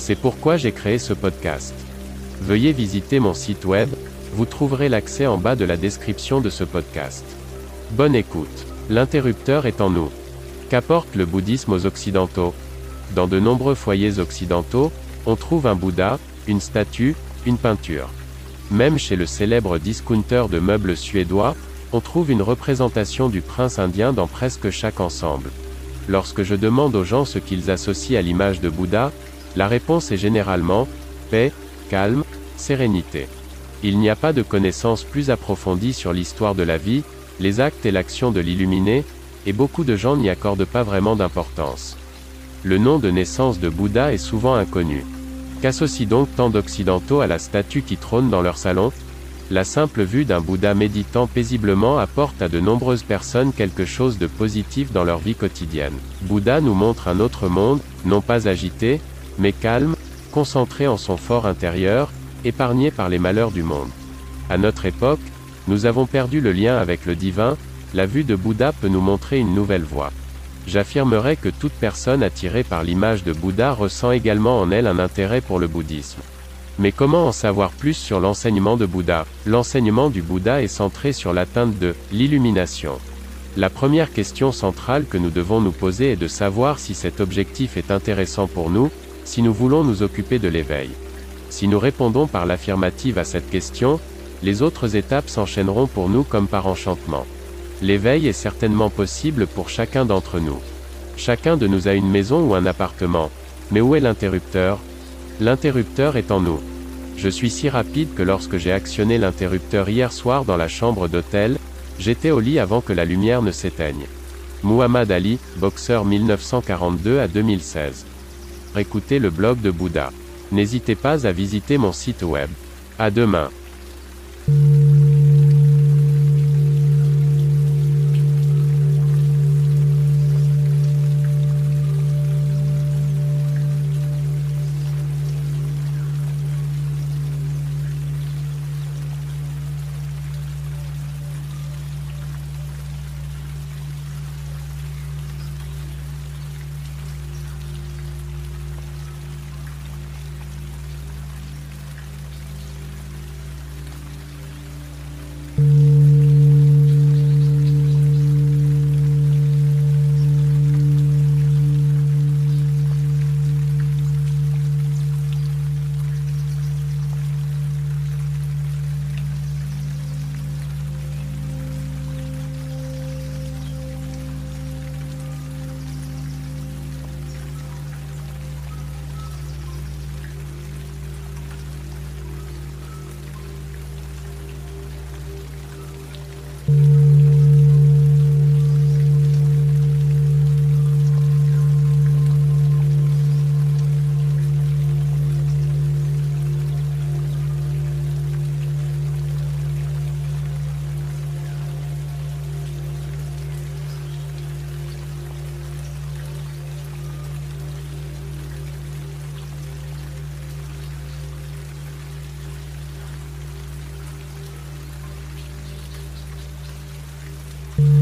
C'est pourquoi j'ai créé ce podcast. Veuillez visiter mon site web, vous trouverez l'accès en bas de la description de ce podcast. Bonne écoute. L'interrupteur est en nous. Qu'apporte le bouddhisme aux Occidentaux? Dans de nombreux foyers occidentaux, on trouve un Bouddha, une statue, une peinture. Même chez le célèbre discounter de meubles suédois, on trouve une représentation du prince indien dans presque chaque ensemble. Lorsque je demande aux gens ce qu'ils associent à l'image de Bouddha, la réponse est généralement paix, calme, sérénité. Il n'y a pas de connaissances plus approfondies sur l'histoire de la vie, les actes et l'action de l'illuminé, et beaucoup de gens n'y accordent pas vraiment d'importance. Le nom de naissance de Bouddha est souvent inconnu. Qu'associent donc tant d'occidentaux à la statue qui trône dans leur salon? La simple vue d'un Bouddha méditant paisiblement apporte à de nombreuses personnes quelque chose de positif dans leur vie quotidienne. Bouddha nous montre un autre monde, non pas agité, mais calme, concentré en son fort intérieur, épargné par les malheurs du monde. À notre époque, nous avons perdu le lien avec le divin, la vue de Bouddha peut nous montrer une nouvelle voie. J'affirmerai que toute personne attirée par l'image de Bouddha ressent également en elle un intérêt pour le bouddhisme. Mais comment en savoir plus sur l'enseignement de Bouddha? L'enseignement du Bouddha est centré sur l'atteinte de l'illumination. La première question centrale que nous devons nous poser est de savoir si cet objectif est intéressant pour nous, si nous voulons nous occuper de l'éveil. Si nous répondons par l'affirmative à cette question, les autres étapes s'enchaîneront pour nous comme par enchantement. L'éveil est certainement possible pour chacun d'entre nous. Chacun de nous a une maison ou un appartement. Mais où est l'interrupteur? L'interrupteur est en nous. Je suis si rapide que lorsque j'ai actionné l'interrupteur hier soir dans la chambre d'hôtel, j'étais au lit avant que la lumière ne s'éteigne. Muhammad Ali, boxeur 1942 à 2016. Écoutez le blog de Bouddha. N'hésitez pas à visiter mon site web. À demain. Mm-hmm. thank you